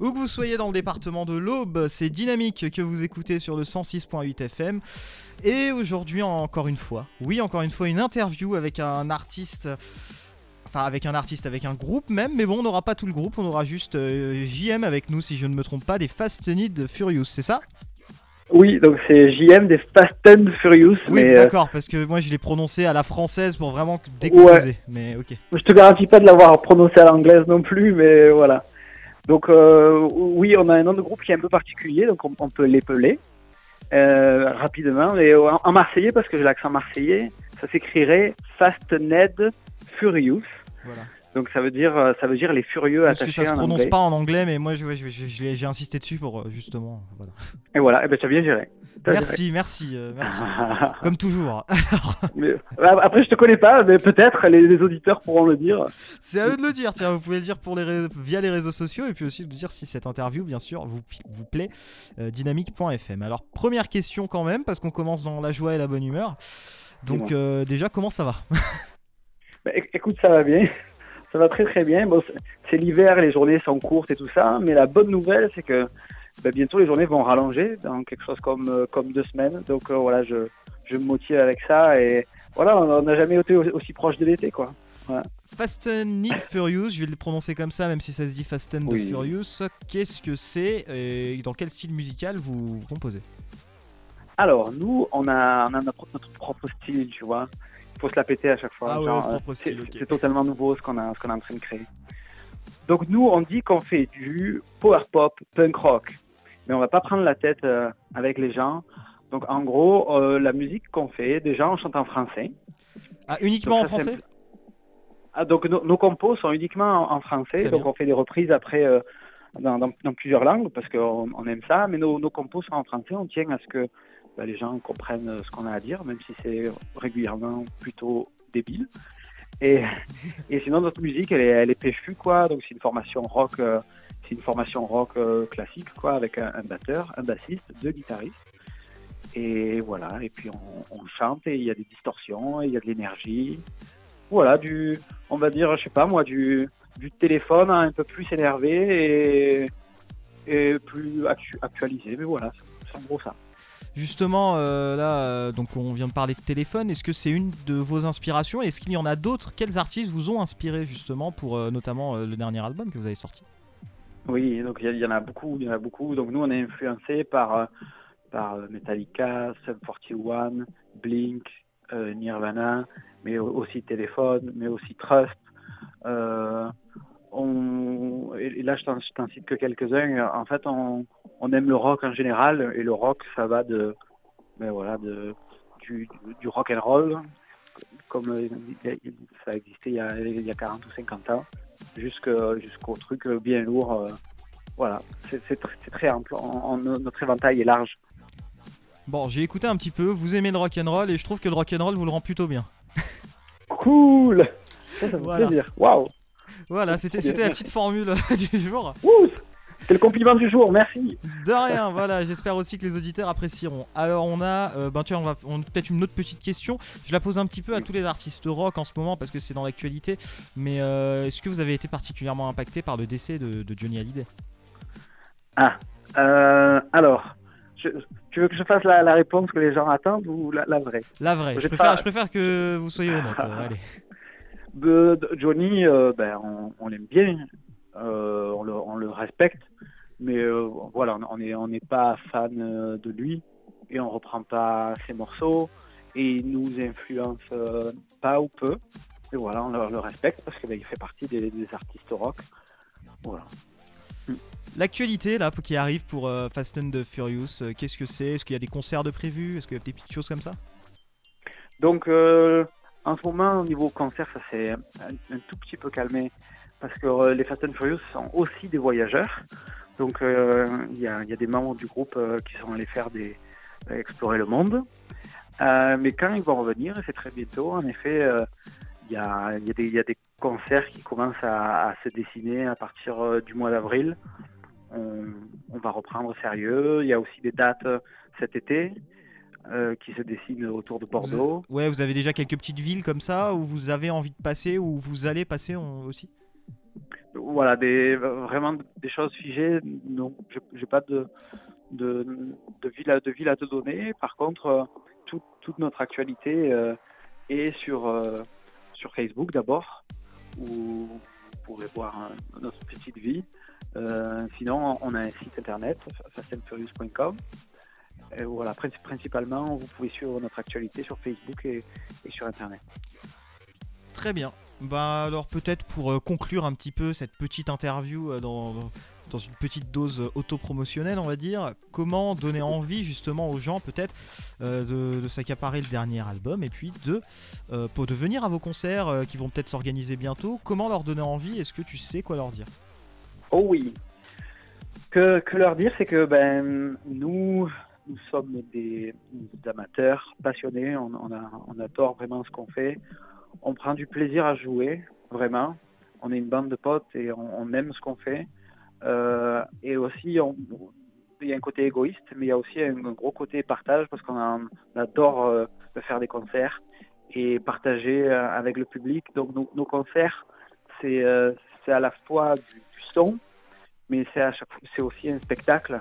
Où que vous soyez dans le département de l'Aube, c'est Dynamique que vous écoutez sur le 106.8 FM. Et aujourd'hui, encore une fois, oui, encore une fois, une interview avec un artiste. Enfin, avec un artiste, avec un groupe même, mais bon, on n'aura pas tout le groupe, on aura juste euh, JM avec nous, si je ne me trompe pas, des Fast Need Furious, c'est ça? Oui, donc c'est JM des Fast and Furious. Oui, mais, euh, d'accord, parce que moi je l'ai prononcé à la française pour vraiment décomposer. Mais ok. Je te garantis pas de l'avoir prononcé à l'anglaise non plus, mais voilà. Donc euh, oui, on a un nom de groupe qui est un peu particulier, donc on, on peut l'épeler euh, rapidement. Et en, en marseillais, parce que j'ai l'accent marseillais, ça s'écrirait Fast Ned Furious. Voilà. Donc ça veut dire euh, ça veut dire les furieux Parce que attachés ça se prononce anglais. pas en anglais, mais moi je- je- je- je l'ai- j'ai insisté dessus pour euh, justement. Voilà. Et voilà, et ben tu as bien géré. Merci, merci, euh, merci. Comme toujours. Mais, après, je te connais pas, mais peut-être les, les auditeurs pourront le dire. C'est à eux de le dire. Tiens, vous pouvez le dire pour les ré- via les réseaux sociaux et puis aussi de dire si cette interview, bien sûr, vous, vous plaît. euh, dynamique.fm. Alors, première question quand même, parce qu'on commence dans la joie et la bonne humeur. Donc, euh, déjà, comment ça va? Bah, éc- écoute, ça va bien. Ça va très très bien. Bon, c'est l'hiver, les journées sont courtes et tout ça, mais la bonne nouvelle, c'est que bah, bientôt les journées vont rallonger dans quelque chose comme, euh, comme deux semaines. Donc euh, voilà, je, je me motive avec ça et voilà, on n'a jamais été au- aussi proche de l'été, quoi. Fast and Furious, je vais le prononcer comme ça, même si ça se dit Fast and Oui. Furious. Qu'est-ce que c'est et dans quel style musical vous, vous composez? Alors, nous, on a, on a notre, notre propre style, tu vois. Il faut se la péter à chaque fois. Ah ouais, euh, style, c'est totalement nouveau ce qu'on a, ce qu'on est en train de créer. Donc, nous, on dit qu'on fait du power pop, punk rock. Mais on va pas prendre la tête euh, avec les gens. Donc, en gros, euh, la musique qu'on fait, déjà, on chante en français. Ah, uniquement en Donc français Ah, donc, nos- nos compos sont uniquement en, en français. Très donc, bien. on fait des reprises après euh, dans, dans- dans plusieurs langues parce qu'on on aime ça. Mais nos, nos compos sont en français. On tient à ce que bah, les gens comprennent ce qu'on a à dire, même si c'est régulièrement plutôt débile. Et, et sinon, notre musique, elle est, elle est péchue, quoi. Donc, c'est une formation rock, euh, c'est une formation rock euh, classique, quoi, avec un, batteur, un bassiste, deux guitaristes. Et voilà. Et puis, on, chante et il y a des distorsions, il y a de l'énergie. Voilà, du, on va dire, je sais pas moi, du, du téléphone un peu plus énervé et, et plus actu- actualisé. Mais voilà, c'est en gros ça. Justement, euh, là, euh, donc on vient de parler de téléphone. Est-ce que c'est une de vos inspirations? Est-ce qu'il y en a d'autres? Quels artistes vous ont inspiré justement pour notamment le dernier album que vous avez sorti? Oui, donc il y, en a beaucoup, il y en a beaucoup. Donc nous, on est influencé par euh, euh, Metallica, Sum 41, Blink, euh, Nirvana, mais au- aussi Téléphone, mais aussi Trust. On, et là, je t'en cite que quelques-uns. En fait, on, aime le rock en général, et le rock, ça va de, ben voilà, de du, du rock and roll, comme ça existait il y a 40 ou 50 ans, jusqu'au jusqu'au truc bien lourd. euh, voilà, c'est c'est tr- c'est très ample. Notre éventail est large. Bon, j'ai écouté un petit peu. Vous aimez le rock and roll et je trouve que le rock and roll vous le rend plutôt bien. Cool Ça, ça fait Voilà. plaisir. Waouh Voilà, c'était la petite formule du jour. Wouh C'est le compliment du jour, merci De rien, voilà, j'espère aussi que les auditeurs apprécieront. Alors on a, euh, ben tiens, on va on, peut-être une autre petite question. Je la pose un petit peu à tous les artistes rock en ce moment parce que c'est dans l'actualité. Mais euh, est-ce que vous avez été particulièrement impacté par le décès de, de Johnny Hallyday? Euh, alors, je- tu veux que je fasse la, la réponse que les gens attendent ou la, la vraie? La vraie. Je préfère, pas- je préfère que vous soyez honnête. allez. de, de Johnny, ben, on, on l'aime bien, on, le, on le respecte, mais euh, voilà, on n'est on n'est pas fan euh, de lui et on reprend pas ses morceaux et il nous influence euh, pas ou peu. Et voilà, on le, le respecte parce qu'il fait partie des, des artistes rock. Voilà. L'actualité là qui arrive pour euh, Fast and the Furious, euh, qu'est-ce que c'est? Est-ce qu'il y a des concerts de prévus? Est-ce qu'il y a des petites choses comme ça? Donc, euh, en ce moment, au niveau concert, ça s'est un, tout petit peu calmé parce que euh, les Fast and Furious sont aussi des voyageurs. Donc, euh, il y, a, des membres du groupe euh, qui sont allés faire des explorer le monde. Mais quand ils vont revenir, et c'est très bientôt, en effet, il y, a, des- y concerts qui commencent à, se dessiner à partir du mois d'avril. On, on va reprendre sérieux. Il y a aussi des dates cet été euh, qui se dessinent autour de Bordeaux. Ouais, vous avez déjà quelques petites villes comme ça où vous avez envie de passer, où vous allez passer on- aussi voilà, des, vraiment des choses figées, non, j'ai pas de, de, de, ville à, de ville à te donner. Par contre, toute notre actualité est sur, sur Facebook d'abord, où vous pourrez voir notre petite vie. sinon, on a un site internet, fastandfurious.com. voilà, principalement, vous pouvez suivre notre actualité sur Facebook et sur Internet. Très bien. Bah alors peut-être pour euh, conclure un petit peu cette petite interview euh, dans, dans, une petite dose euh, autopromotionnelle on va dire, comment donner envie justement aux gens peut-être de, s'accaparer le dernier album et puis de, pour de venir à vos concerts qui vont peut-être s'organiser bientôt, comment leur donner envie? Est-ce que tu sais quoi leur dire? Oh oui. Que, leur dire c'est que ben nous nous sommes des, amateurs passionnés, on, adore vraiment ce qu'on fait on prend du plaisir à jouer, vraiment. On est une bande de potes et on, aime ce qu'on fait. Euh, et aussi, il y a un côté égoïste, mais il y a aussi un, gros côté partage parce qu'on adore euh, faire des concerts et partager euh, avec le public. Donc nos, concerts, c'est à la fois du, son, mais c'est aussi un spectacle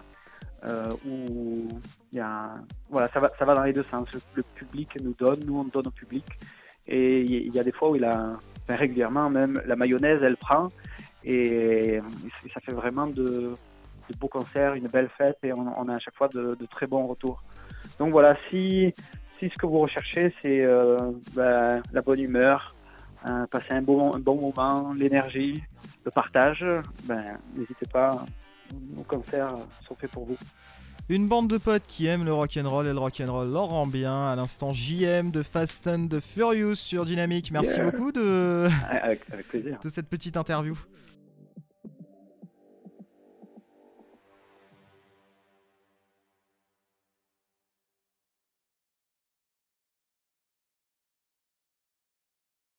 où il y a, voilà, ça va, ça va dans les deux sens. le public nous donne, nous on donne au public. Et il y a des fois où il a, régulièrement même, la mayonnaise, elle prend. Et ça fait vraiment de, beaux concerts, une belle fête. Et on, a à chaque fois de, très bons retours. Donc voilà, si, si ce que vous recherchez, c'est euh, ben, la bonne humeur, passer un bon, bon moment, l'énergie, le partage, ben, n'hésitez pas. Nos concerts sont faits pour vous. Une bande de potes qui aiment le rock'n'roll et le rock'n'roll leur rend bien. À l'instant JM de Fast and de Furious sur Dynamic. Merci beaucoup de... Avec, plaisir. de cette petite interview.